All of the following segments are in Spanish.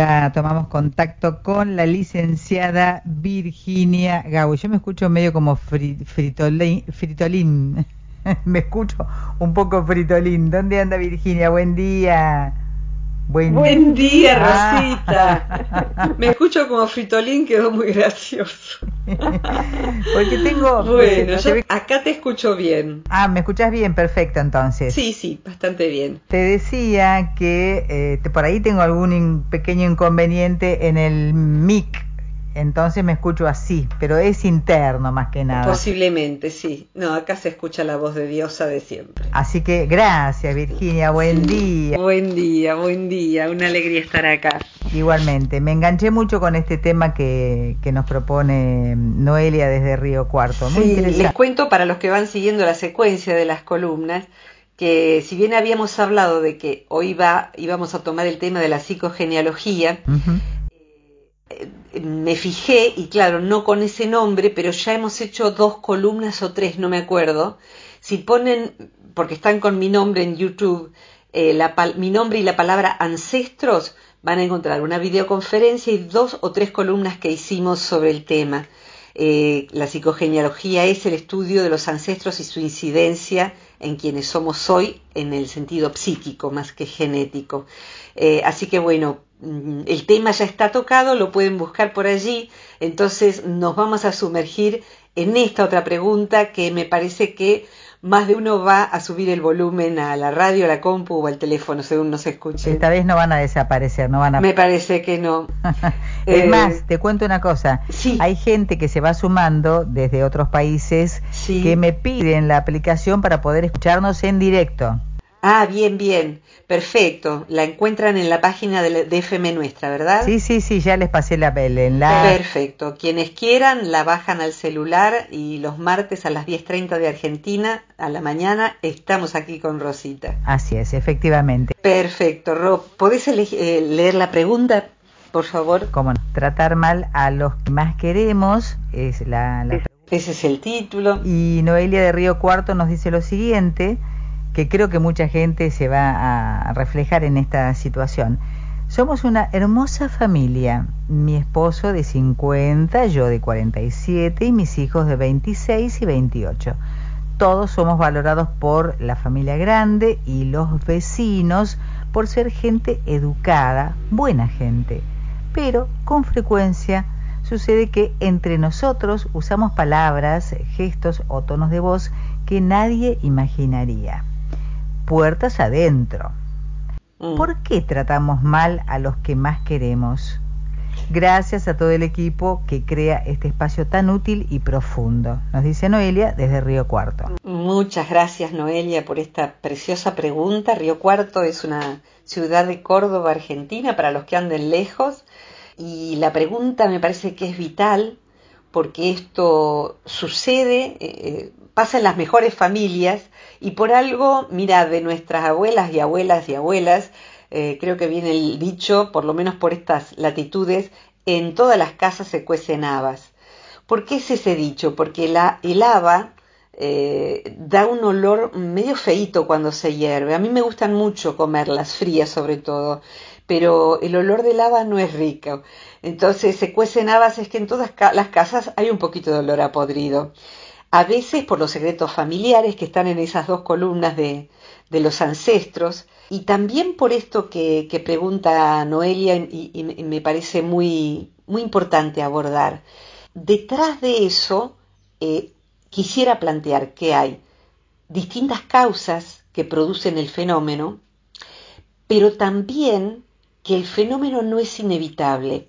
Ya tomamos contacto con la licenciada Virginia Gau. Yo me escucho medio como fritolín, fritolín. me escucho un poco fritolín. ¿Dónde anda Virginia? Buen día. Buen, día, ah. Rosita. Me escucho como fritolín, quedó muy gracioso. Porque tengo... Bueno, yo acá te escucho bien. Ah, ¿me escuchas bien? Perfecto, entonces. Sí, sí, bastante bien. Te decía que eh, por ahí tengo algún pequeño inconveniente en el mic entonces me escucho así, pero es interno más que nada. Posiblemente, sí. No, acá se escucha la voz de Diosa de siempre. Así que gracias, Virginia, buen día. Buen día, buen día, una alegría estar acá. Igualmente, me enganché mucho con este tema que, que nos propone Noelia desde Río Cuarto. Muy sí, les cuento para los que van siguiendo la secuencia de las columnas que si bien habíamos hablado de que hoy va, íbamos a tomar el tema de la psicogenealogía, me fijé, y claro, no con ese nombre, pero ya hemos hecho dos columnas o tres, no me acuerdo. Si ponen, porque están con mi nombre en YouTube, eh, mi nombre y la palabra ancestros, van a encontrar una videoconferencia y dos o tres columnas que hicimos sobre el tema. Eh, la psicogenealogía es el estudio de los ancestros y su incidencia en quienes somos hoy en el sentido psíquico más que genético. Eh, así que bueno, el tema ya está tocado, lo pueden buscar por allí, entonces nos vamos a sumergir en esta otra pregunta que me parece que más de uno va a subir el volumen a la radio, a la compu o al teléfono, según nos escuche. Esta vez no van a desaparecer, no van a... Me parece que no. es eh, más, te cuento una cosa. Sí. Hay gente que se va sumando desde otros países que me piden la aplicación para poder escucharnos en directo. Ah, bien, bien. Perfecto. La encuentran en la página de, FM Nuestra, ¿verdad? Sí, sí, sí, ya les pasé la, el enlace. Perfecto. Quienes quieran la bajan al celular y los martes a las 10.30 de Argentina, a la mañana, estamos aquí con Rosita. Así es, efectivamente. Perfecto. Rob, ¿podés eh, leer la pregunta, por favor? Cómo no. Tratar mal a los que más queremos es la, la... Ese es el título. Y Noelia de Río Cuarto nos dice lo siguiente que creo que mucha gente se va a reflejar en esta situación. Somos una hermosa familia, mi esposo de 50, yo de 47 y mis hijos de 26 y 28. Todos somos valorados por la familia grande y los vecinos por ser gente educada, buena gente. Pero con frecuencia sucede que entre nosotros usamos palabras, gestos o tonos de voz que nadie imaginaría puertas adentro. Mm. ¿Por qué tratamos mal a los que más queremos? Gracias a todo el equipo que crea este espacio tan útil y profundo, nos dice Noelia desde Río Cuarto. Muchas gracias Noelia por esta preciosa pregunta. Río Cuarto es una ciudad de Córdoba, Argentina, para los que anden lejos. Y la pregunta me parece que es vital porque esto sucede, eh, eh, pasa en las mejores familias y por algo, mira, de nuestras abuelas y abuelas y abuelas, eh, creo que viene el dicho, por lo menos por estas latitudes, en todas las casas se cuecen habas. ¿Por qué es ese dicho? Porque la, el haba eh, da un olor medio feito cuando se hierve. A mí me gustan mucho comerlas, frías sobre todo, pero el olor del haba no es rico. Entonces se cuecen habas, es que en todas las casas hay un poquito de olor a podrido a veces por los secretos familiares que están en esas dos columnas de, los ancestros, y también por esto que, pregunta Noelia y, me parece muy, muy importante abordar. Detrás de eso, eh, quisiera plantear que hay distintas causas que producen el fenómeno, pero también que el fenómeno no es inevitable.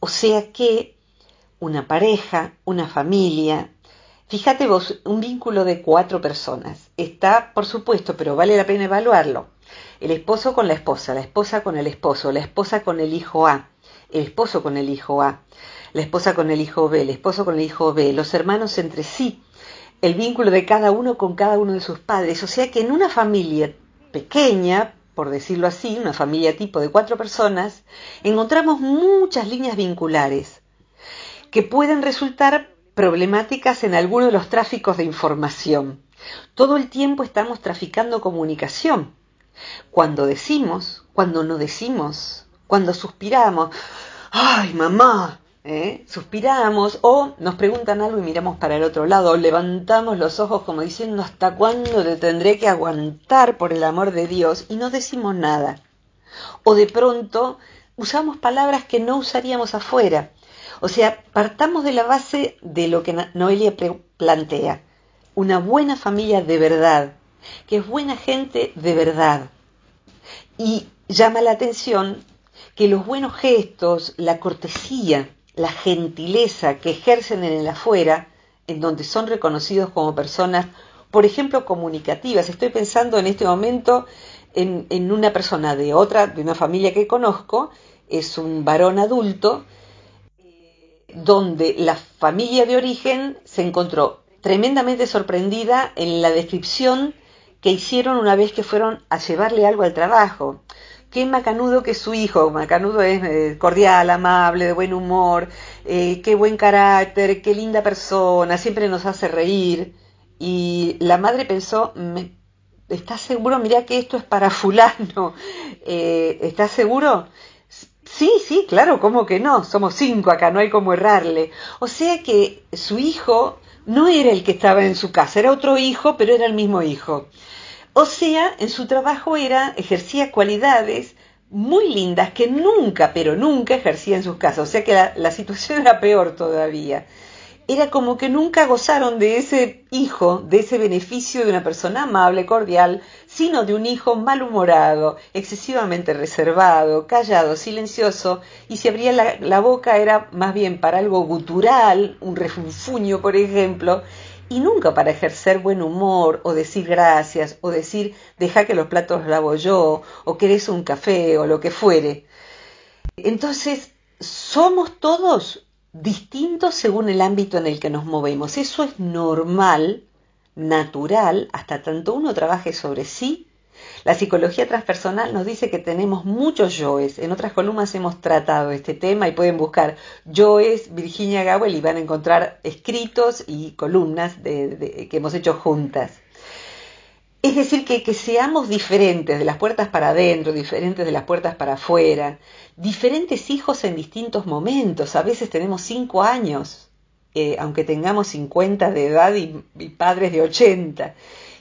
O sea que una pareja, una familia, Fíjate vos, un vínculo de cuatro personas. Está, por supuesto, pero vale la pena evaluarlo. El esposo con la esposa, la esposa con el esposo, la esposa con el hijo A, el esposo con el hijo A, la esposa con el hijo B, el esposo con el hijo B, los hermanos entre sí, el vínculo de cada uno con cada uno de sus padres. O sea que en una familia pequeña, por decirlo así, una familia tipo de cuatro personas, encontramos muchas líneas vinculares que pueden resultar problemáticas en alguno de los tráficos de información. Todo el tiempo estamos traficando comunicación. Cuando decimos, cuando no decimos, cuando suspiramos, ay mamá, ¿eh? suspiramos o nos preguntan algo y miramos para el otro lado, o levantamos los ojos como diciendo hasta cuándo te tendré que aguantar por el amor de Dios y no decimos nada. O de pronto usamos palabras que no usaríamos afuera. O sea, partamos de la base de lo que Noelia plantea. Una buena familia de verdad, que es buena gente de verdad. Y llama la atención que los buenos gestos, la cortesía, la gentileza que ejercen en el afuera, en donde son reconocidos como personas, por ejemplo, comunicativas. Estoy pensando en este momento en, en una persona de otra, de una familia que conozco, es un varón adulto, donde la familia de origen se encontró tremendamente sorprendida en la descripción que hicieron una vez que fueron a llevarle algo al trabajo. Qué macanudo que su hijo, macanudo es eh, cordial, amable, de buen humor, eh, qué buen carácter, qué linda persona, siempre nos hace reír. Y la madre pensó, ¿estás seguro? Mira que esto es para fulano. Eh, ¿Estás seguro? Sí, sí, claro, ¿cómo que no? Somos cinco acá, no hay cómo errarle. O sea que su hijo no era el que estaba en su casa, era otro hijo, pero era el mismo hijo. O sea, en su trabajo era, ejercía cualidades muy lindas que nunca, pero nunca ejercía en sus casas. O sea que la, la situación era peor todavía era como que nunca gozaron de ese hijo, de ese beneficio de una persona amable, cordial, sino de un hijo malhumorado, excesivamente reservado, callado, silencioso, y si abría la, boca era más bien para algo gutural, un refunfuño, por ejemplo, y nunca para ejercer buen humor, o decir gracias, o decir deja que los platos lavo yo, o querés un café, o lo que fuere. Entonces, somos todos distintos según el ámbito en el que nos movemos. Eso es normal, natural, hasta tanto uno trabaje sobre sí. La psicología transpersonal nos dice que tenemos muchos yoes. En otras columnas hemos tratado este tema y pueden buscar yoes Virginia Gawel y van a encontrar escritos y columnas que hemos hecho juntas. Es decir, que, que seamos diferentes de las puertas para adentro, diferentes de las puertas para afuera, diferentes hijos en distintos momentos. A veces tenemos cinco años, eh, aunque tengamos 50 de edad y, y padres de 80.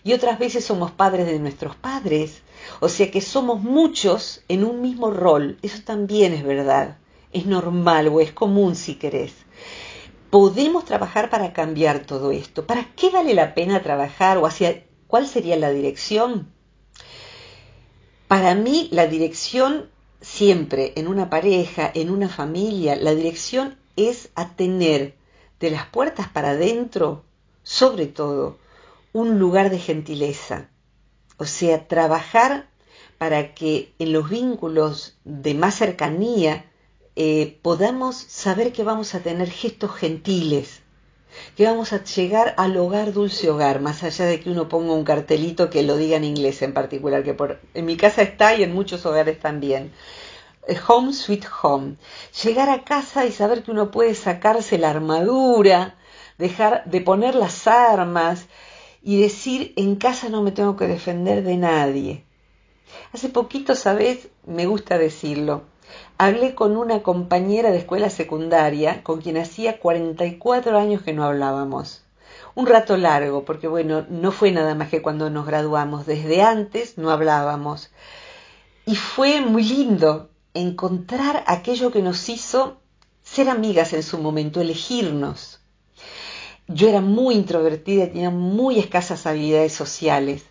Y otras veces somos padres de nuestros padres. O sea que somos muchos en un mismo rol. Eso también es verdad. Es normal o es común si querés podemos trabajar para cambiar todo esto. ¿Para qué vale la pena trabajar o hacia ¿Cuál sería la dirección? Para mí la dirección siempre en una pareja, en una familia, la dirección es a tener de las puertas para adentro, sobre todo, un lugar de gentileza. O sea, trabajar para que en los vínculos de más cercanía eh, podamos saber que vamos a tener gestos gentiles, que vamos a llegar al hogar dulce hogar, más allá de que uno ponga un cartelito que lo diga en inglés en particular, que por, en mi casa está y en muchos hogares también. Eh, home Sweet Home. Llegar a casa y saber que uno puede sacarse la armadura, dejar de poner las armas y decir en casa no me tengo que defender de nadie. Hace poquito, sabes, me gusta decirlo, hablé con una compañera de escuela secundaria con quien hacía 44 años que no hablábamos. Un rato largo, porque bueno, no fue nada más que cuando nos graduamos, desde antes no hablábamos. Y fue muy lindo encontrar aquello que nos hizo ser amigas en su momento, elegirnos. Yo era muy introvertida tenía muy escasas habilidades sociales.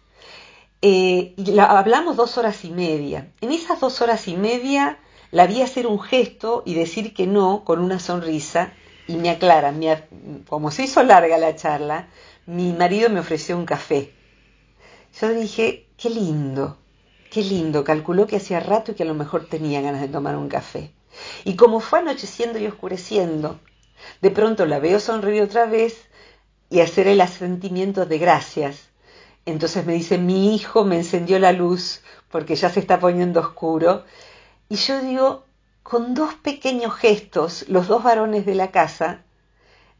Eh, y hablamos dos horas y media. En esas dos horas y media la vi hacer un gesto y decir que no con una sonrisa y me aclara, como se hizo larga la charla, mi marido me ofreció un café. Yo dije, qué lindo, qué lindo, calculó que hacía rato y que a lo mejor tenía ganas de tomar un café. Y como fue anocheciendo y oscureciendo, de pronto la veo sonreír otra vez y hacer el asentimiento de gracias. Entonces me dice, mi hijo me encendió la luz porque ya se está poniendo oscuro. Y yo digo, con dos pequeños gestos, los dos varones de la casa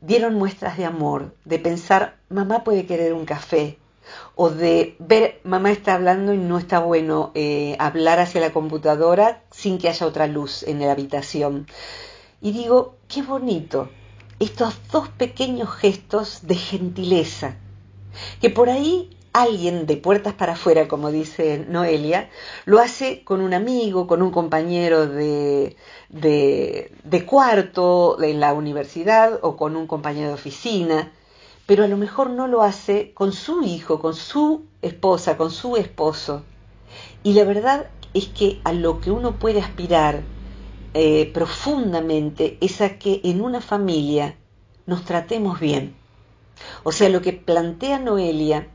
dieron muestras de amor, de pensar, mamá puede querer un café, o de ver, mamá está hablando y no está bueno eh, hablar hacia la computadora sin que haya otra luz en la habitación. Y digo, qué bonito, estos dos pequeños gestos de gentileza, que por ahí alguien de puertas para afuera, como dice Noelia, lo hace con un amigo, con un compañero de, de, de cuarto en la universidad o con un compañero de oficina, pero a lo mejor no lo hace con su hijo, con su esposa, con su esposo. Y la verdad es que a lo que uno puede aspirar eh, profundamente es a que en una familia nos tratemos bien. O sea, lo que plantea Noelia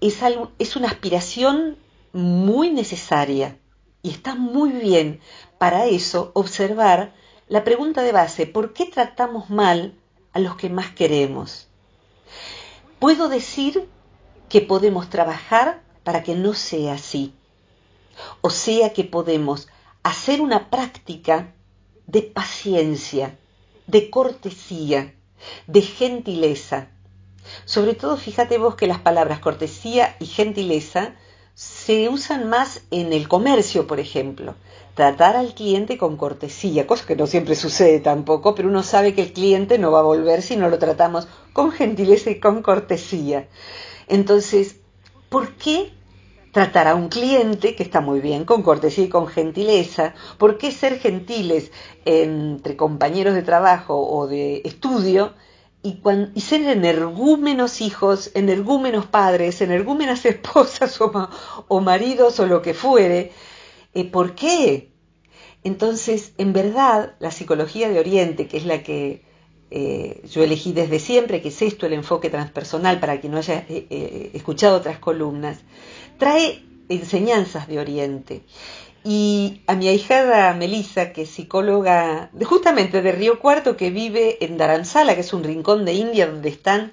es, algo, es una aspiración muy necesaria y está muy bien para eso observar la pregunta de base, ¿por qué tratamos mal a los que más queremos? Puedo decir que podemos trabajar para que no sea así. O sea que podemos hacer una práctica de paciencia, de cortesía, de gentileza. Sobre todo, fíjate vos que las palabras cortesía y gentileza se usan más en el comercio, por ejemplo. Tratar al cliente con cortesía, cosa que no siempre sucede tampoco, pero uno sabe que el cliente no va a volver si no lo tratamos con gentileza y con cortesía. Entonces, ¿por qué tratar a un cliente, que está muy bien, con cortesía y con gentileza. ¿Por qué ser gentiles entre compañeros de trabajo o de estudio y, ser energúmenos hijos, energúmenos padres, energúmenas esposas o, maridos o lo que fuere? Eh, ¿Por qué? Entonces, en verdad, la psicología de Oriente, que es la que eh, yo elegí desde siempre, que es esto el enfoque transpersonal, para quien no haya eh, escuchado otras columnas, trae enseñanzas de Oriente. Y a mi ahijada Melissa, que es psicóloga justamente de Río Cuarto, que vive en Dharamsala, que es un rincón de India donde están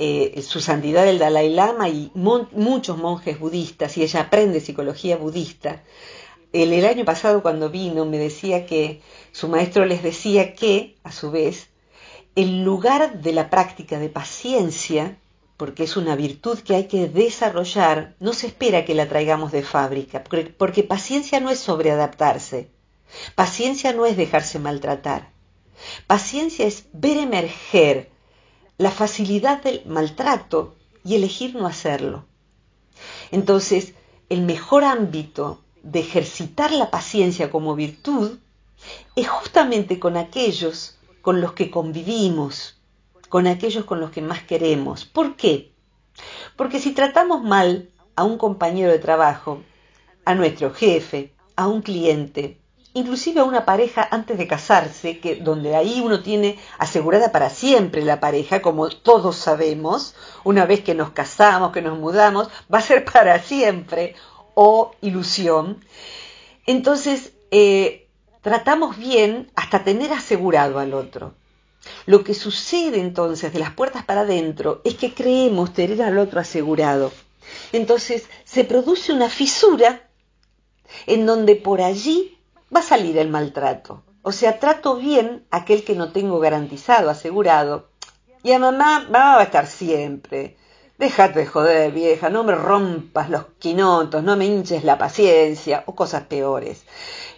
eh, su santidad el Dalai Lama y muchos monjes budistas, y ella aprende psicología budista. El, el año pasado cuando vino me decía que su maestro les decía que, a su vez, el lugar de la práctica de paciencia porque es una virtud que hay que desarrollar, no se espera que la traigamos de fábrica, porque, paciencia no es sobreadaptarse, paciencia no es dejarse maltratar, paciencia es ver emerger la facilidad del maltrato y elegir no hacerlo. Entonces, el mejor ámbito de ejercitar la paciencia como virtud es justamente con aquellos con los que convivimos, con aquellos con los que más queremos. ¿Por qué? Porque si tratamos mal a un compañero de trabajo, a nuestro jefe, a un cliente, inclusive a una pareja antes de casarse, que donde ahí uno tiene asegurada para siempre la pareja, como todos sabemos, una vez que nos casamos, que nos mudamos, va a ser para siempre o ilusión. Entonces, eh, tratamos bien hasta tener asegurado al otro. Lo que sucede entonces de las puertas para adentro es que creemos tener al otro asegurado. Entonces se produce una fisura en donde por allí va a salir el maltrato. O sea, trato bien a aquel que no tengo garantizado, asegurado. Y a mamá, mamá va a estar siempre. Déjate de joder, vieja, no me rompas los quinotos, no me hinches la paciencia, o cosas peores.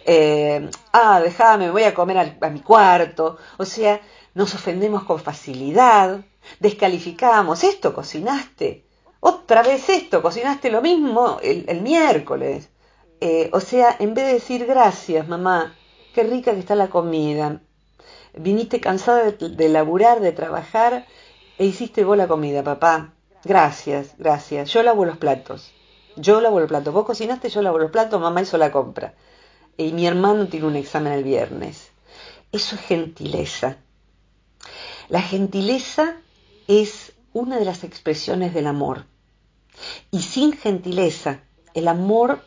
Eh, ah, déjame, me voy a comer a mi cuarto. O sea, nos ofendemos con facilidad, descalificamos, esto cocinaste, otra vez esto, cocinaste lo mismo el, miércoles. Eh, o sea, en vez de decir gracias, mamá, qué rica que está la comida, viniste cansada de, de laburar, de trabajar, e hiciste vos la comida, papá. Gracias, gracias. Yo lavo los platos. Yo lavo los platos. Vos cocinaste, yo lavo los platos, mamá hizo la compra. Y mi hermano tiene un examen el viernes. Eso es gentileza. La gentileza es una de las expresiones del amor. Y sin gentileza, el amor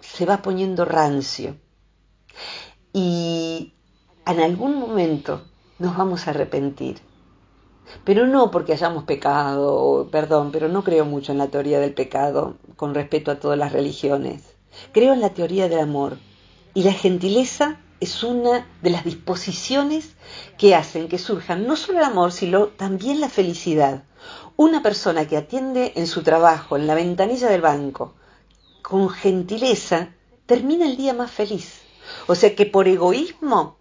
se va poniendo rancio. Y en algún momento nos vamos a arrepentir. Pero no porque hayamos pecado, perdón, pero no creo mucho en la teoría del pecado con respecto a todas las religiones. Creo en la teoría del amor. Y la gentileza es una de las disposiciones que hacen que surjan no solo el amor, sino también la felicidad. Una persona que atiende en su trabajo, en la ventanilla del banco, con gentileza, termina el día más feliz. O sea que por egoísmo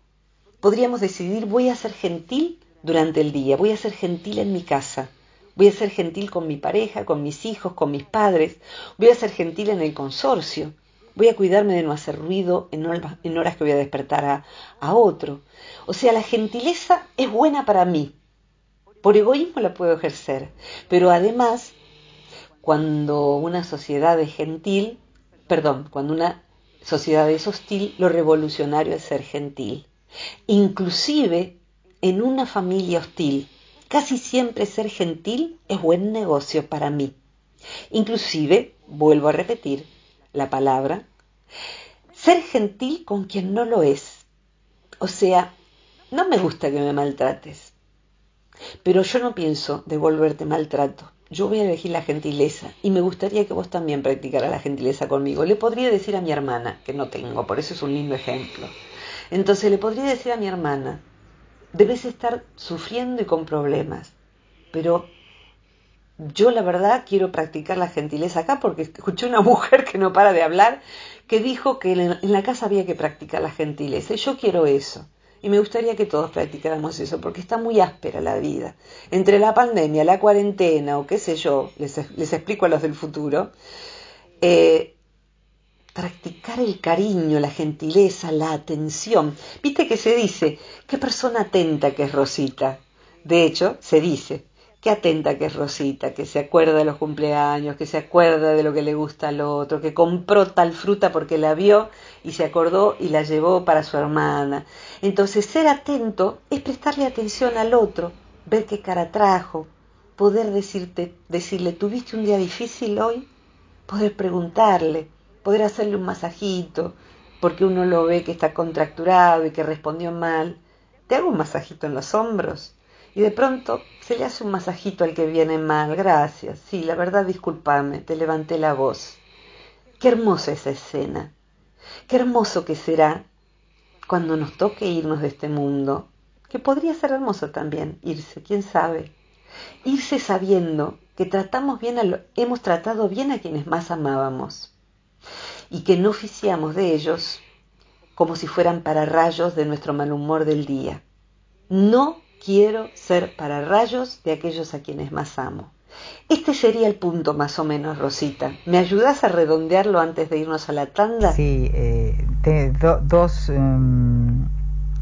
podríamos decidir voy a ser gentil durante el día, voy a ser gentil en mi casa, voy a ser gentil con mi pareja, con mis hijos, con mis padres, voy a ser gentil en el consorcio, voy a cuidarme de no hacer ruido en horas, que voy a despertar a, otro. O sea, la gentileza es buena para mí. Por egoísmo la puedo ejercer, pero además, cuando una sociedad es gentil, perdón, cuando una sociedad es hostil, lo revolucionario es ser gentil. Inclusive en una familia hostil, casi siempre ser gentil es buen negocio para mí. Inclusive, vuelvo a repetir la palabra, ser gentil con quien no lo es. O sea, no me gusta que me maltrates, pero yo no pienso devolverte maltrato. Yo voy a elegir la gentileza y me gustaría que vos también practicaras la gentileza conmigo. Le podría decir a mi hermana, que no tengo, por eso es un lindo ejemplo. Entonces le podría decir a mi hermana, debes estar sufriendo y con problemas, pero yo la verdad quiero practicar la gentileza acá porque escuché una mujer que no para de hablar que dijo que en la casa había que practicar la gentileza y yo quiero eso. Y me gustaría que todos practicáramos eso, porque está muy áspera la vida. Entre la pandemia, la cuarentena o qué sé yo, les, explico a los del futuro, eh, practicar el cariño, la gentileza, la atención. Viste que se dice, qué persona atenta que es Rosita. De hecho, se dice, qué atenta que es Rosita, que se acuerda de los cumpleaños, que se acuerda de lo que le gusta al otro, que compró tal fruta porque la vio y se acordó y la llevó para su hermana. Entonces, ser atento es prestarle atención al otro, ver qué cara trajo, poder decirte, decirle, ¿tuviste un día difícil hoy? Poder preguntarle, poder hacerle un masajito, porque uno lo ve que está contracturado y que respondió mal. ¿Te hago un masajito en los hombros? Y de pronto se le hace un masajito al que viene mal. Gracias. Sí, la verdad, discúlpame, te levanté la voz. Qué hermosa esa escena. Qué hermoso que será cuando nos toque irnos de este mundo, que podría ser hermoso también irse, quién sabe. Irse sabiendo que tratamos bien a hemos tratado bien a quienes más amábamos y que no oficiamos de ellos como si fueran para rayos de nuestro mal humor del día. No quiero ser para rayos de aquellos a quienes más amo. Este sería el punto más o menos, Rosita. ¿Me ayudas a redondearlo antes de irnos a la tanda? Sí, eh, dos, em,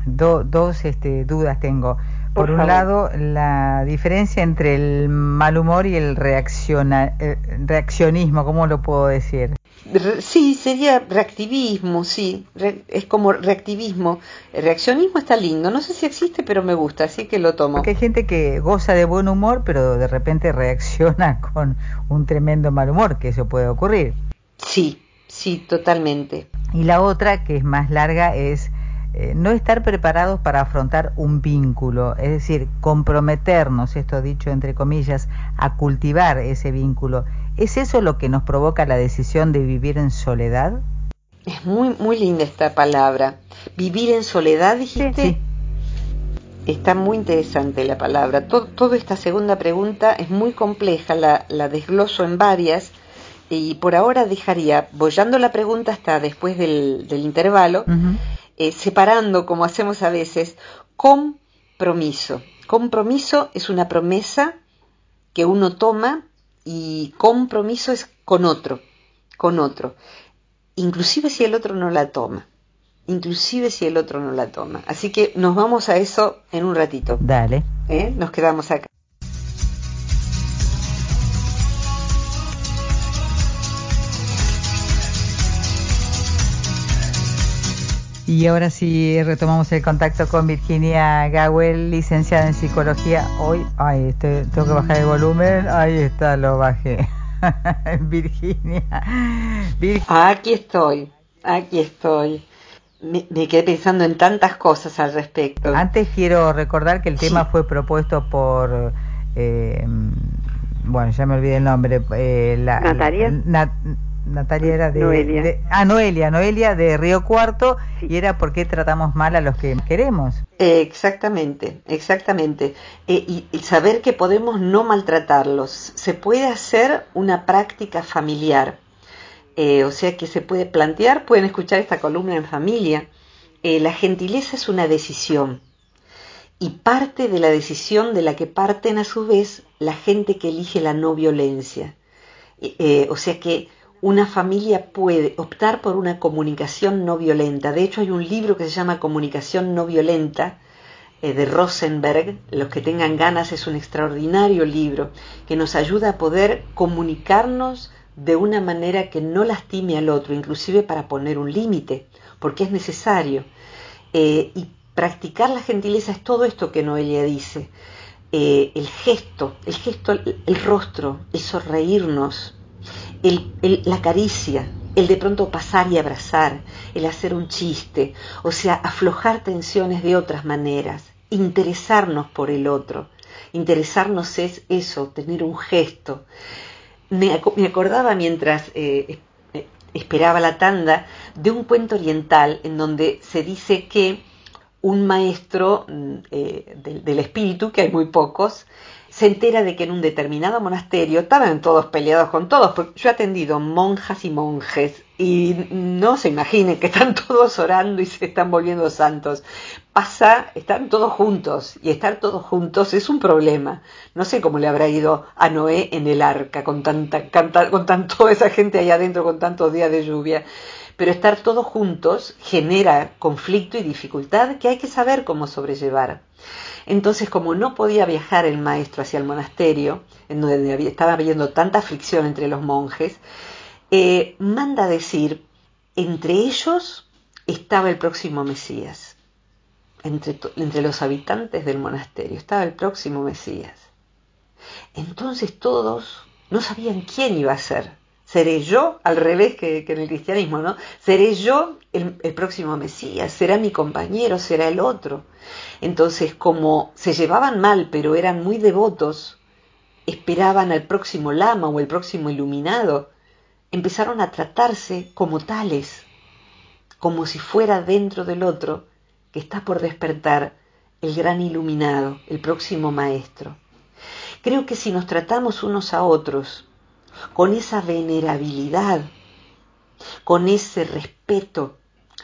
dos este, dudas tengo. Por, un lado, la diferencia entre el mal humor y el reacciona, eh, reaccionismo, ¿cómo lo puedo decir? Sí, sería reactivismo, sí, es como reactivismo. El reaccionismo está lindo, no sé si existe, pero me gusta, así que lo tomo. Porque hay gente que goza de buen humor, pero de repente reacciona con un tremendo mal humor, que eso puede ocurrir. Sí, sí, totalmente. Y la otra, que es más larga, es eh, no estar preparados para afrontar un vínculo, es decir, comprometernos, esto dicho entre comillas, a cultivar ese vínculo. ¿Es eso lo que nos provoca la decisión de vivir en soledad? Es muy, muy linda esta palabra. Vivir en soledad, dijiste. Sí. Está muy interesante la palabra. toda esta segunda pregunta es muy compleja, la, desgloso en varias y por ahora dejaría, bollando la pregunta hasta después del, intervalo, eh, separando, como hacemos a veces, compromiso. Compromiso es una promesa que uno toma y compromiso es con otro, con otro, inclusive si el otro no la toma, inclusive si el otro no la toma. Así que nos vamos a eso en un ratito. Dale. ¿Eh? Nos quedamos acá. Y ahora sí retomamos el contacto con Virginia Gawel, licenciada en psicología. Hoy, ay, tengo que bajar el volumen. Ahí está, lo bajé. Virginia. Aquí estoy, aquí estoy. Me, quedé pensando en tantas cosas al respecto. Antes quiero recordar que el tema fue propuesto por, eh, bueno, ya me olvidé el nombre. Eh, la, Natalia. Natalia era de Noelia. ah, Noelia, Noelia de Río Cuarto, y era porque tratamos mal a los que queremos. exactamente, exactamente. Eh, y, saber que podemos no maltratarlos. Se puede hacer una práctica familiar. Eh, o sea que se puede plantear, pueden escuchar esta columna en familia. Eh, la gentileza es una decisión. Y parte de la decisión de la que parten a su vez la gente que elige la no violencia. o sea que una familia puede optar por una comunicación no violenta. De hecho, hay un libro que se llama Comunicación no violenta eh, de Rosenberg. Los que tengan ganas es un extraordinario libro que nos ayuda a poder comunicarnos de una manera que no lastime al otro, inclusive para poner un límite, porque es necesario. Eh, y practicar la gentileza es todo esto que Noelia dice. Eh, el gesto, el gesto, el rostro, el sonreírnos, la caricia, el de pronto pasar y abrazar, el hacer un chiste, o sea, aflojar tensiones de otras maneras, interesarnos por el otro. Interesarnos es eso, tener un gesto. Me, acordaba mientras eh, esperaba la tanda de un cuento oriental en donde se dice que un maestro mm, eh, del espíritu, que hay muy pocos, se entera de que en un determinado monasterio estaban todos peleados con todos, porque yo he atendido monjas y monjes y no se imaginen que están todos orando y se están volviendo santos. Pasa, están todos juntos y estar todos juntos es un problema. No sé cómo le habrá ido a Noé en el arca con tanta, con toda esa gente ahí adentro con tantos días de lluvia. Pero estar todos juntos genera conflicto y dificultad que hay que saber cómo sobrellevar. Entonces, como no podía viajar el maestro hacia el monasterio, en donde estaba habiendo tanta fricción entre los monjes, eh, manda decir, entre ellos estaba el próximo Mesías, entre, entre los habitantes del monasterio, estaba el próximo Mesías. Entonces todos no sabían quién iba a ser. ¿Seré yo, al revés que, en el cristianismo, ¿no? ¿Seré yo el, próximo Mesías? ¿Será mi compañero? ¿Será el otro? Entonces, como se llevaban mal, pero eran muy devotos, esperaban al próximo lama o el próximo iluminado, empezaron a tratarse como tales, como si fuera dentro del otro que está por despertar el gran iluminado, el próximo maestro. Creo que si nos tratamos unos a otros con esa venerabilidad, con ese respeto.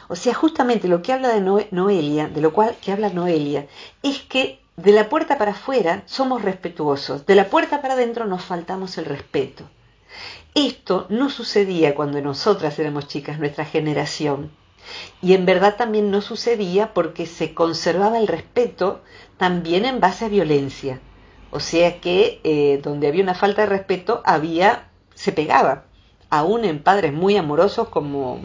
O sea, justamente lo que habla de Noelia, de lo cual que habla Noelia, es que de la puerta para afuera somos respetuosos, de la puerta para adentro nos faltamos el respeto. Esto no sucedía cuando nosotras éramos chicas, nuestra generación. Y en verdad también no sucedía porque se conservaba el respeto también en base a violencia. O sea que eh, donde había una falta de respeto había, se pegaba. Aún en padres muy amorosos como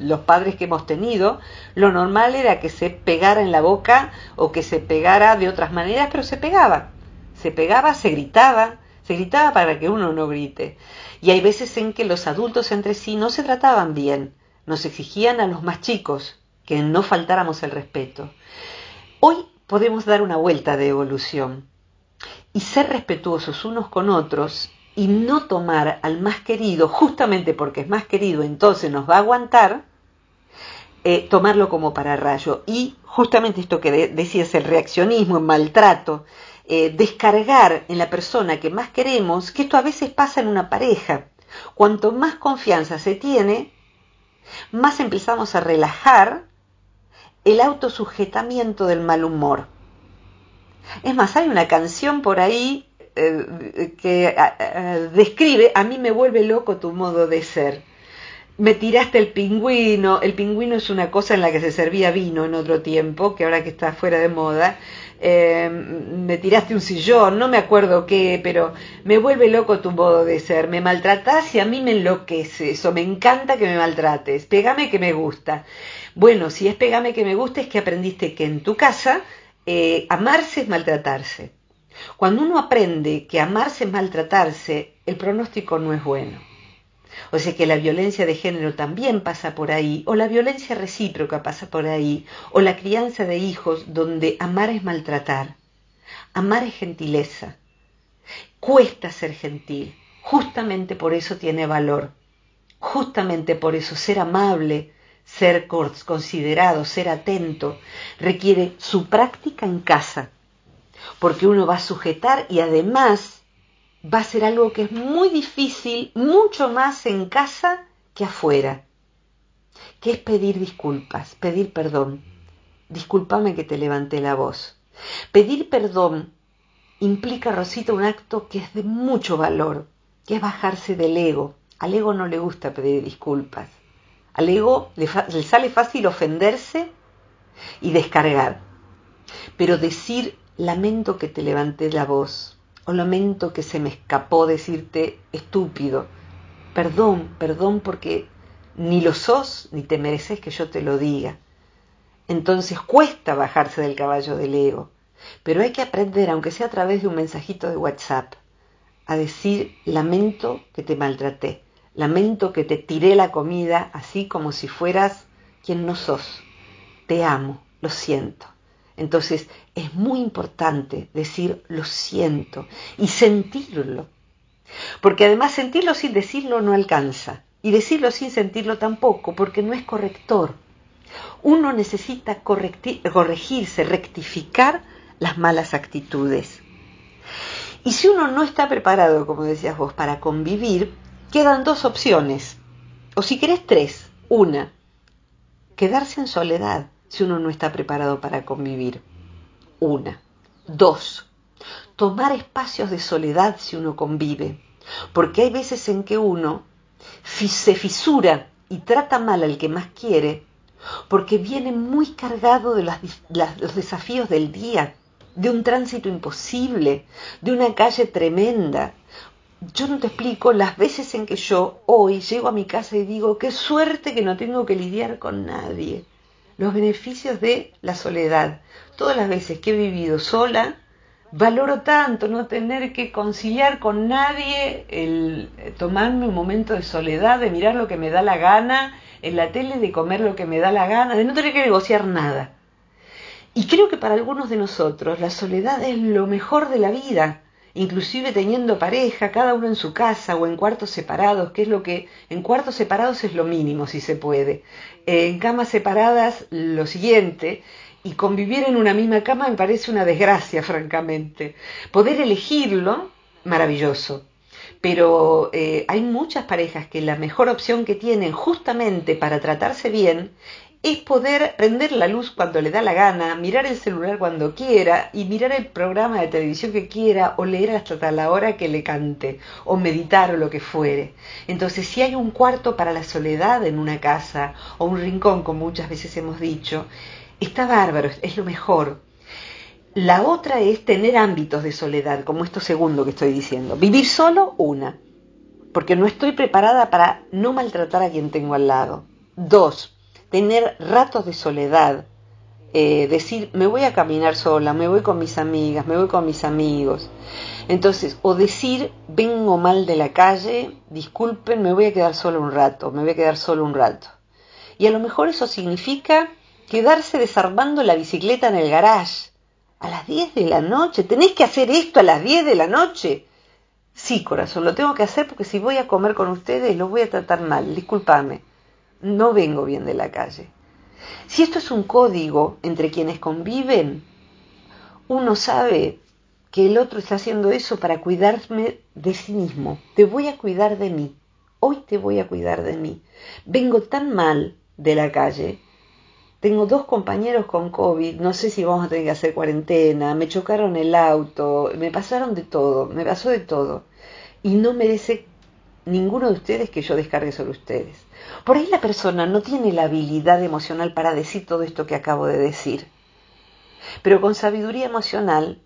los padres que hemos tenido, lo normal era que se pegara en la boca o que se pegara de otras maneras, pero se pegaba. Se pegaba, se gritaba, gritaba para que uno no grite. Y hay veces en que los adultos entre sí no se trataban bien, nos exigían a los más chicos que no faltáramos el respeto. Hoy podemos dar una vuelta de evolución y ser respetuosos unos con otros y no tomar al más querido, justamente porque es más querido, entonces nos va a aguantar, eh, tomarlo como para rayo. Y justamente esto que decías, el reaccionismo, el maltrato, eh, descargar en la persona que más queremos, que esto a veces pasa en una pareja. Cuanto más confianza se tiene, más empezamos a relajar el autosujetamiento del mal humor. Es más, hay una canción por ahí eh, que describe, a mí me vuelve loco tu modo de ser. Me tiraste el pingüino, el pingüino es una cosa en la que se servía vino en otro tiempo, que ahora que está fuera de moda, eh, me tiraste un sillón, no me acuerdo qué, pero me vuelve loco tu modo de ser, me maltratás y a mí me enloquece eso, me encanta que me maltrates, pégame que me gusta. Bueno, si es pégame que me gusta es que aprendiste que en tu casa eh, amarse es maltratarse. Cuando uno aprende que amarse es maltratarse, el pronóstico no es bueno. O sea que la violencia de género también pasa por ahí, o la violencia recíproca pasa por ahí, o la crianza de hijos donde amar es maltratar. Amar es gentileza. Cuesta ser gentil. Justamente por eso tiene valor. Justamente por eso ser amable, ser considerado, ser atento, requiere su práctica en casa. Porque uno va a sujetar y además va a ser algo que es muy difícil, mucho más en casa que afuera, que es pedir disculpas, pedir perdón. Discúlpame que te levanté la voz. Pedir perdón implica, Rosita, un acto que es de mucho valor, que es bajarse del ego. Al ego no le gusta pedir disculpas. Al ego le, le sale fácil ofenderse y descargar. Pero decir lamento que te levanté la voz, lamento que se me escapó decirte estúpido. Perdón, perdón porque ni lo sos ni te mereces que yo te lo diga. Entonces cuesta bajarse del caballo del ego, pero hay que aprender, aunque sea a través de un mensajito de WhatsApp, a decir lamento que te maltraté, lamento que te tiré la comida así como si fueras quien no sos. Te amo, lo siento. Entonces es muy importante decir lo siento y sentirlo. Porque además sentirlo sin decirlo no alcanza. Y decirlo sin sentirlo tampoco, porque no es corrector. Uno necesita corregirse, rectificar las malas actitudes. Y si uno no está preparado, como decías vos, para convivir, quedan dos opciones. O si querés tres. Una, quedarse en soledad si uno no está preparado para convivir. Una. Dos. Tomar espacios de soledad si uno convive. Porque hay veces en que uno se fisura y trata mal al que más quiere porque viene muy cargado de los desafíos del día, de un tránsito imposible, de una calle tremenda. Yo no te explico las veces en que yo hoy llego a mi casa y digo, qué suerte que no tengo que lidiar con nadie los beneficios de la soledad. Todas las veces que he vivido sola, valoro tanto no tener que conciliar con nadie, el eh, tomarme un momento de soledad, de mirar lo que me da la gana en la tele, de comer lo que me da la gana, de no tener que negociar nada. Y creo que para algunos de nosotros la soledad es lo mejor de la vida inclusive teniendo pareja, cada uno en su casa o en cuartos separados, que es lo que en cuartos separados es lo mínimo si se puede. En camas separadas lo siguiente, y convivir en una misma cama me parece una desgracia, francamente. Poder elegirlo, maravilloso. Pero eh, hay muchas parejas que la mejor opción que tienen justamente para tratarse bien es poder prender la luz cuando le da la gana, mirar el celular cuando quiera y mirar el programa de televisión que quiera o leer hasta la hora que le cante o meditar o lo que fuere. Entonces, si hay un cuarto para la soledad en una casa o un rincón, como muchas veces hemos dicho, está bárbaro, es lo mejor. La otra es tener ámbitos de soledad, como esto segundo que estoy diciendo. Vivir solo, una, porque no estoy preparada para no maltratar a quien tengo al lado. Dos, tener ratos de soledad, eh, decir, me voy a caminar sola, me voy con mis amigas, me voy con mis amigos. Entonces, o decir, vengo mal de la calle, disculpen, me voy a quedar solo un rato, me voy a quedar solo un rato. Y a lo mejor eso significa quedarse desarmando la bicicleta en el garage. A las 10 de la noche, ¿tenés que hacer esto a las 10 de la noche? Sí, corazón, lo tengo que hacer porque si voy a comer con ustedes los voy a tratar mal, discúlpame no vengo bien de la calle. Si esto es un código entre quienes conviven, uno sabe que el otro está haciendo eso para cuidarme de sí mismo. Te voy a cuidar de mí. Hoy te voy a cuidar de mí. Vengo tan mal de la calle. Tengo dos compañeros con COVID, no sé si vamos a tener que hacer cuarentena, me chocaron el auto, me pasaron de todo, me pasó de todo. Y no merece ninguno de ustedes que yo descargue sobre ustedes. Por ahí la persona no tiene la habilidad emocional para decir todo esto que acabo de decir. Pero con sabiduría emocional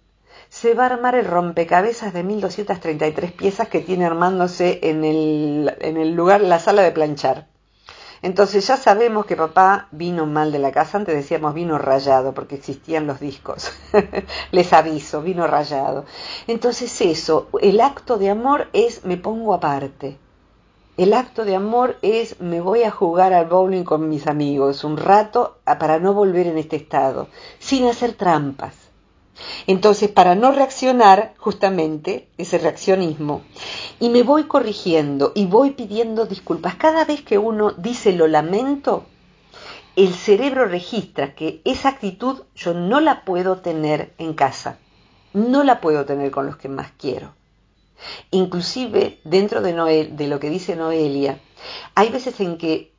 se va a armar el rompecabezas de 1233 piezas que tiene armándose en el, en el lugar, la sala de planchar. Entonces ya sabemos que papá vino mal de la casa, antes decíamos vino rayado porque existían los discos. Les aviso, vino rayado. Entonces eso, el acto de amor es me pongo aparte. El acto de amor es me voy a jugar al bowling con mis amigos un rato para no volver en este estado, sin hacer trampas. Entonces, para no reaccionar, justamente, ese reaccionismo, y me voy corrigiendo y voy pidiendo disculpas. Cada vez que uno dice lo lamento, el cerebro registra que esa actitud yo no la puedo tener en casa, no la puedo tener con los que más quiero. Inclusive, dentro de, Noel, de lo que dice Noelia, hay veces en que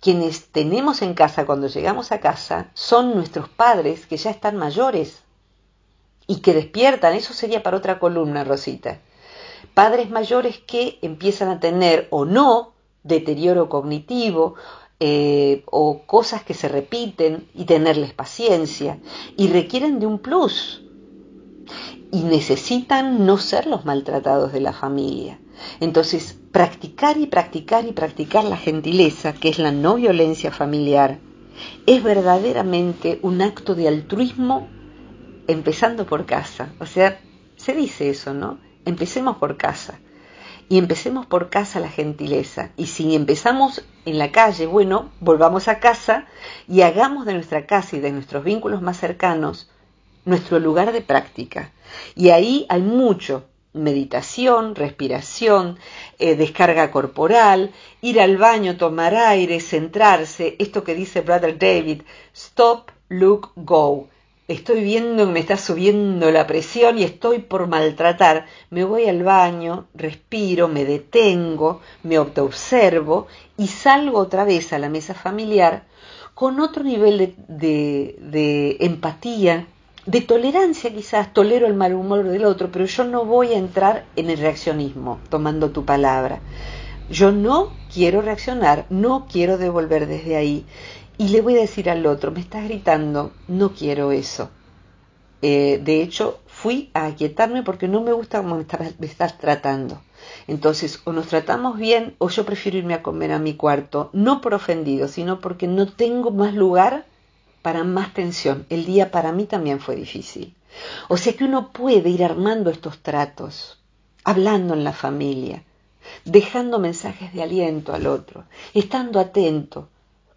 quienes tenemos en casa cuando llegamos a casa son nuestros padres que ya están mayores y que despiertan, eso sería para otra columna, Rosita. Padres mayores que empiezan a tener o no deterioro cognitivo eh, o cosas que se repiten y tenerles paciencia y requieren de un plus y necesitan no ser los maltratados de la familia. Entonces, practicar y practicar y practicar la gentileza, que es la no violencia familiar, es verdaderamente un acto de altruismo empezando por casa. O sea, se dice eso, ¿no? Empecemos por casa. Y empecemos por casa la gentileza. Y si empezamos en la calle, bueno, volvamos a casa y hagamos de nuestra casa y de nuestros vínculos más cercanos nuestro lugar de práctica. Y ahí hay mucho, meditación, respiración, eh, descarga corporal, ir al baño, tomar aire, centrarse, esto que dice Brother David, stop, look, go. Estoy viendo que me está subiendo la presión y estoy por maltratar, me voy al baño, respiro, me detengo, me autoobservo y salgo otra vez a la mesa familiar con otro nivel de, de empatía, de tolerancia quizás, tolero el mal humor del otro, pero yo no voy a entrar en el reaccionismo, tomando tu palabra. Yo no quiero reaccionar, no quiero devolver desde ahí y le voy a decir al otro, me estás gritando, no quiero eso. Eh, de hecho, fui a aquietarme porque no me gusta cómo me estás, tratando. Entonces, o nos tratamos bien o yo prefiero irme a comer a mi cuarto, no por ofendido, sino porque no tengo más lugar para más tensión. El día para mí también fue difícil. O sea que uno puede ir armando estos tratos, hablando en la familia, dejando mensajes de aliento al otro, estando atento,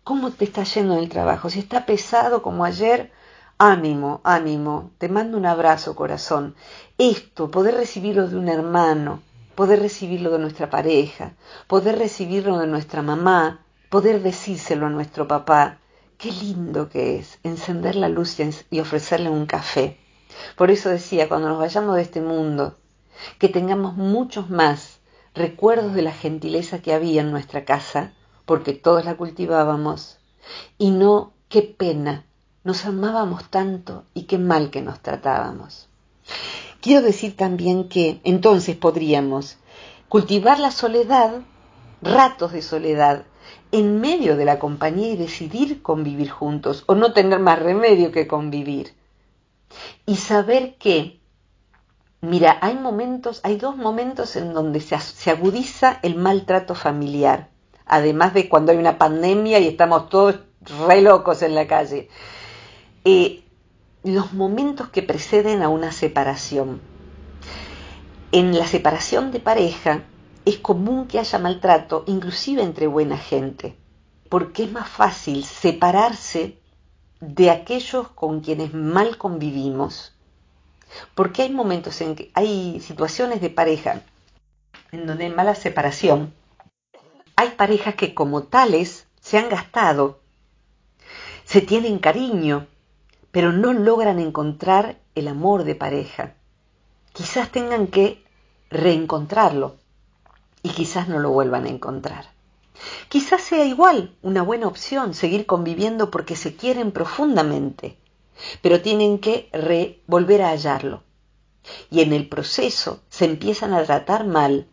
¿Cómo te está yendo en el trabajo? Si está pesado como ayer, ánimo, ánimo, te mando un abrazo, corazón. Esto, poder recibirlo de un hermano, poder recibirlo de nuestra pareja, poder recibirlo de nuestra mamá, poder decírselo a nuestro papá. Qué lindo que es encender la luz y ofrecerle un café. Por eso decía, cuando nos vayamos de este mundo, que tengamos muchos más recuerdos de la gentileza que había en nuestra casa, porque todos la cultivábamos, y no qué pena, nos amábamos tanto y qué mal que nos tratábamos. Quiero decir también que entonces podríamos cultivar la soledad, ratos de soledad, en medio de la compañía y decidir convivir juntos, o no tener más remedio que convivir. Y saber que, mira, hay momentos, hay dos momentos en donde se, agudiza el maltrato familiar además de cuando hay una pandemia y estamos todos re locos en la calle. Eh, los momentos que preceden a una separación. En la separación de pareja es común que haya maltrato, inclusive entre buena gente, porque es más fácil separarse de aquellos con quienes mal convivimos, porque hay momentos en que hay situaciones de pareja en donde hay mala separación hay parejas que como tales se han gastado, se tienen cariño, pero no logran encontrar el amor de pareja. Quizás tengan que reencontrarlo y quizás no lo vuelvan a encontrar. Quizás sea igual una buena opción seguir conviviendo porque se quieren profundamente, pero tienen que volver a hallarlo. Y en el proceso se empiezan a tratar mal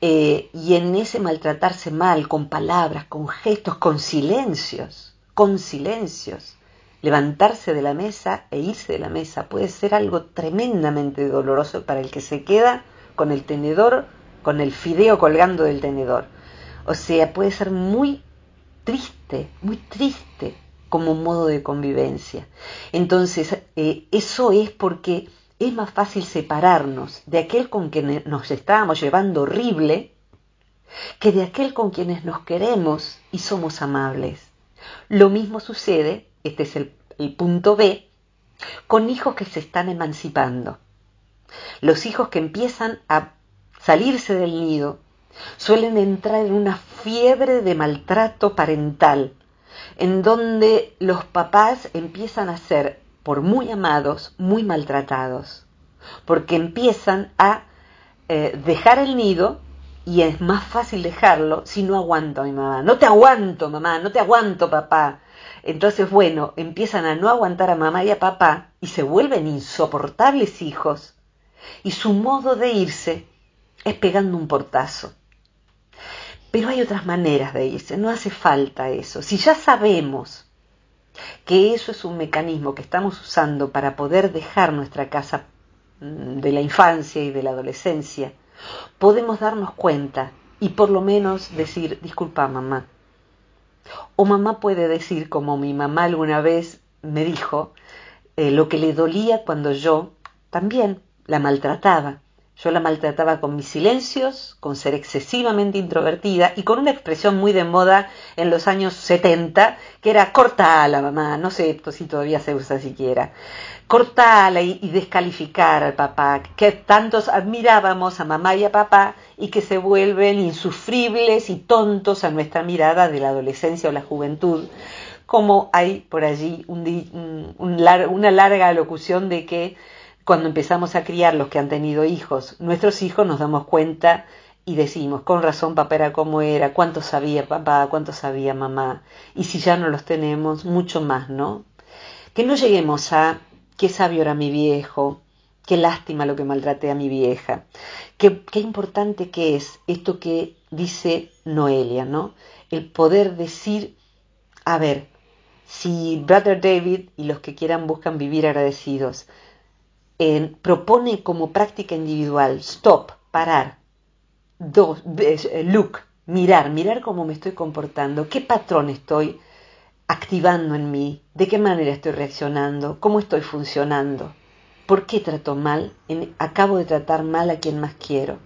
eh, y en ese maltratarse mal, con palabras, con gestos, con silencios, con silencios, levantarse de la mesa e irse de la mesa puede ser algo tremendamente doloroso para el que se queda con el tenedor, con el fideo colgando del tenedor. O sea, puede ser muy triste, muy triste como modo de convivencia. Entonces, eh, eso es porque es más fácil separarnos de aquel con quien nos estábamos llevando horrible que de aquel con quienes nos queremos y somos amables. Lo mismo sucede, este es el, el punto B, con hijos que se están emancipando. Los hijos que empiezan a salirse del nido suelen entrar en una fiebre de maltrato parental, en donde los papás empiezan a ser, por muy amados, muy maltratados, porque empiezan a eh, dejar el nido y es más fácil dejarlo si no aguanto a mi mamá. No te aguanto, mamá, no te aguanto, papá. Entonces, bueno, empiezan a no aguantar a mamá y a papá y se vuelven insoportables hijos. Y su modo de irse es pegando un portazo. Pero hay otras maneras de irse, no hace falta eso. Si ya sabemos que eso es un mecanismo que estamos usando para poder dejar nuestra casa mm, de la infancia y de la adolescencia, podemos darnos cuenta y por lo menos decir, disculpa mamá. O mamá puede decir, como mi mamá alguna vez me dijo, eh, lo que le dolía cuando yo también la maltrataba. Yo la maltrataba con mis silencios, con ser excesivamente introvertida y con una expresión muy de moda en los años 70, que era cortala, mamá, no sé si todavía se usa siquiera. Cortala y, y descalificar al papá, que tantos admirábamos a mamá y a papá y que se vuelven insufribles y tontos a nuestra mirada de la adolescencia o la juventud como hay por allí una larga locución de que cuando empezamos a criar los que han tenido hijos, nuestros hijos nos damos cuenta y decimos, con razón papá era como era, cuánto sabía papá, cuánto sabía mamá, y si ya no los tenemos, mucho más, ¿no? Que no lleguemos a qué sabio era mi viejo, qué lástima lo que maltraté a mi vieja, qué, qué importante que es esto que dice Noelia, ¿no? El poder decir, a ver, si Brother David y los que quieran buscan vivir agradecidos, propone como práctica individual, stop, parar, dos, eh, look, mirar, mirar cómo me estoy comportando, qué patrón estoy activando en mí, de qué manera estoy reaccionando, cómo estoy funcionando, por qué trato mal, acabo de tratar mal a quien más quiero.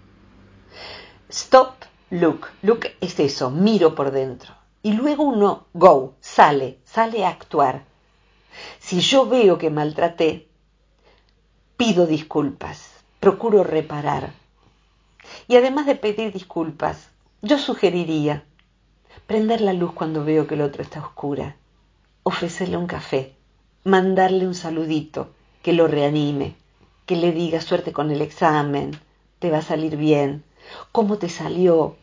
Stop, look, look es eso, miro por dentro. Y luego uno, go, sale, sale a actuar. Si yo veo que maltraté, pido disculpas, procuro reparar. Y además de pedir disculpas, yo sugeriría prender la luz cuando veo que el otro está oscura, ofrecerle un café, mandarle un saludito que lo reanime, que le diga suerte con el examen, te va a salir bien, cómo te salió.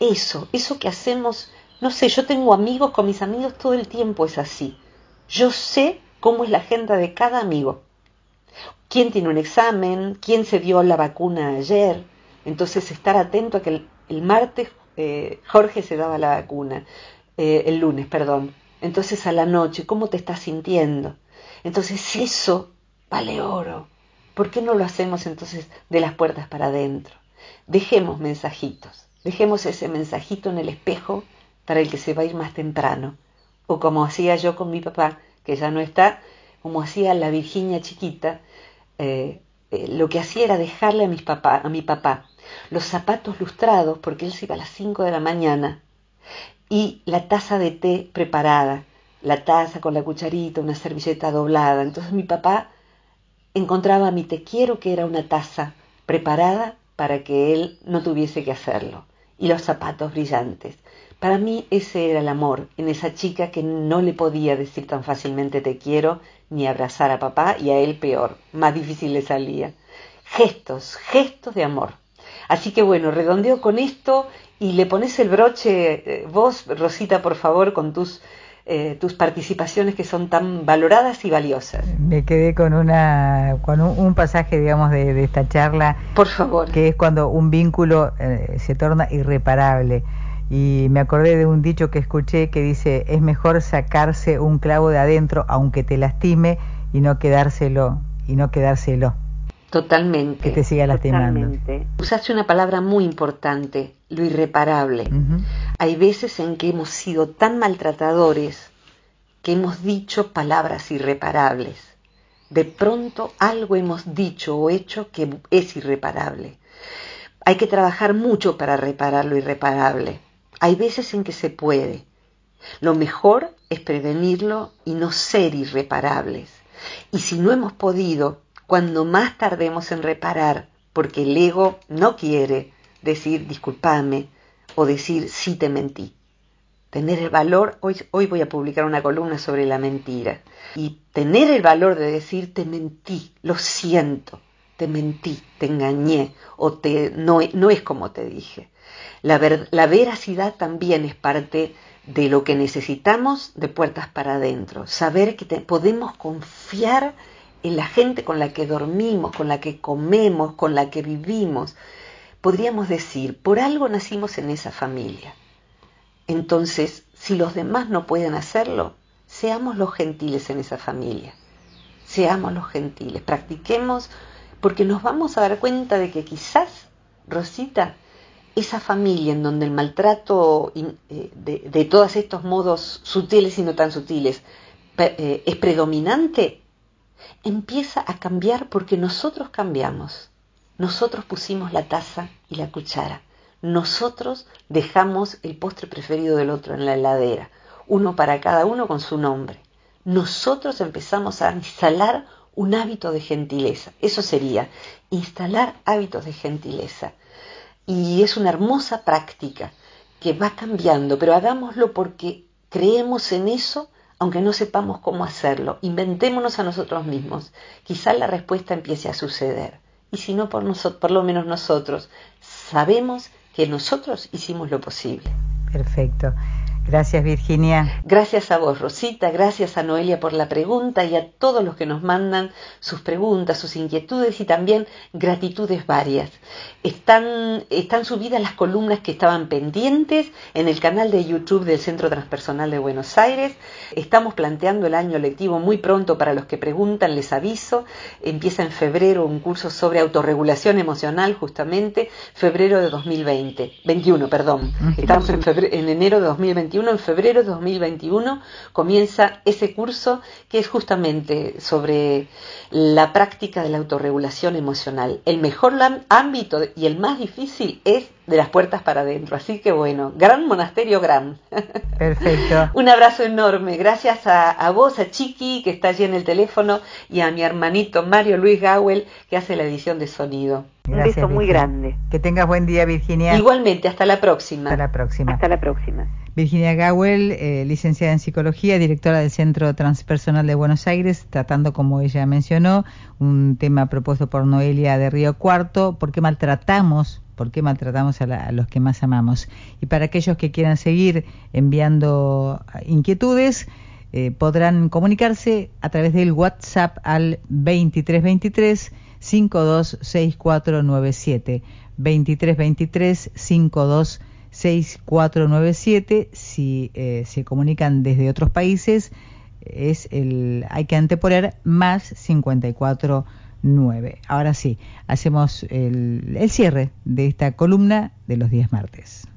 Eso, eso que hacemos, no sé, yo tengo amigos con mis amigos todo el tiempo es así. Yo sé cómo es la agenda de cada amigo quién tiene un examen, quién se dio la vacuna ayer. Entonces, estar atento a que el, martes eh, Jorge se daba la vacuna, eh, el lunes, perdón. Entonces, a la noche, ¿cómo te estás sintiendo? Entonces, eso vale oro. ¿Por qué no lo hacemos entonces de las puertas para adentro? Dejemos mensajitos, dejemos ese mensajito en el espejo para el que se va a ir más temprano. O como hacía yo con mi papá, que ya no está, como hacía la Virginia chiquita, eh, eh, lo que hacía era dejarle a, mis papá, a mi papá los zapatos lustrados, porque él se iba a las 5 de la mañana, y la taza de té preparada, la taza con la cucharita, una servilleta doblada. Entonces mi papá encontraba mi te quiero, que era una taza preparada para que él no tuviese que hacerlo, y los zapatos brillantes. Para mí ese era el amor en esa chica que no le podía decir tan fácilmente te quiero ni abrazar a papá y a él peor, más difícil le salía. Gestos, gestos de amor. Así que bueno, redondeo con esto y le pones el broche, eh, vos, Rosita, por favor, con tus, eh, tus participaciones que son tan valoradas y valiosas. Me quedé con, una, con un, pasaje, digamos, de, esta charla. Por favor. Que es cuando un vínculo eh, se torna irreparable. Y me acordé de un dicho que escuché que dice, es mejor sacarse un clavo de adentro aunque te lastime y no quedárselo, y no quedárselo. Totalmente. Que te siga lastimando. Totalmente. Usaste una palabra muy importante, lo irreparable. Hay veces en que hemos sido tan maltratadores que hemos dicho palabras irreparables. De pronto algo hemos dicho o hecho que es irreparable. Hay que trabajar mucho para reparar lo irreparable. Hay veces en que se puede. Lo mejor es prevenirlo y no ser irreparables. Y si no hemos podido, cuando más tardemos en reparar, porque el ego no quiere decir disculpame o decir sí te mentí. Tener el valor, hoy, hoy voy a publicar una columna sobre la mentira, y tener el valor de decir te mentí, lo siento, te mentí, te engañé o te, no, no es como te dije. La, la veracidad también es parte de lo que necesitamos de puertas para adentro. Saber que podemos confiar en la gente con la que dormimos, con la que comemos, con la que vivimos. Podríamos decir, por algo nacimos en esa familia. Entonces, si los demás no pueden hacerlo, seamos los gentiles en esa familia. Seamos los gentiles, practiquemos, porque nos vamos a dar cuenta de que quizás, Rosita, esa familia en donde el maltrato eh, de, todos estos modos sutiles y no tan sutiles eh, es predominante, empieza a cambiar porque nosotros cambiamos. Nosotros pusimos la taza y la cuchara. Nosotros dejamos el postre preferido del otro en la heladera, uno para cada uno con su nombre. Nosotros empezamos a instalar un hábito de gentileza. Eso sería instalar hábitos de gentileza y es una hermosa práctica que va cambiando, pero hagámoslo porque creemos en eso, aunque no sepamos cómo hacerlo. Inventémonos a nosotros mismos. Quizá la respuesta empiece a suceder. Y si no, por, por lo menos nosotros sabemos que nosotros hicimos lo posible. Perfecto. Gracias Virginia. Gracias a vos Rosita, gracias a Noelia por la pregunta y a todos los que nos mandan sus preguntas, sus inquietudes y también gratitudes varias. Están, están subidas las columnas que estaban pendientes en el canal de YouTube del Centro Transpersonal de Buenos Aires. Estamos planteando el año lectivo muy pronto para los que preguntan, les aviso. Empieza en febrero un curso sobre autorregulación emocional justamente, febrero de 2020, 21, perdón. Estamos en, febrero, en enero de 2021 en febrero de 2021, comienza ese curso que es justamente sobre la práctica de la autorregulación emocional. El mejor ámbito y el más difícil es de las puertas para adentro. Así que bueno, gran monasterio, gran. Perfecto. Un abrazo enorme. Gracias a, vos, a Chiqui, que está allí en el teléfono, y a mi hermanito Mario Luis Gawel, que hace la edición de sonido. Un beso muy grande. Que tengas buen día, Virginia. Igualmente, hasta la próxima. Hasta la próxima. Hasta la próxima. Virginia Gawel, eh, licenciada en psicología, directora del Centro Transpersonal de Buenos Aires, tratando, como ella mencionó, un tema propuesto por Noelia de Río Cuarto, ¿por qué maltratamos por qué maltratamos a, los que más amamos. Y para aquellos que quieran seguir enviando inquietudes, eh, podrán comunicarse a través del WhatsApp al 2323 526497 2323 526497 si eh, se comunican desde otros países es el hay que anteponer más 54 9. Ahora sí, hacemos el, el cierre de esta columna de los días martes.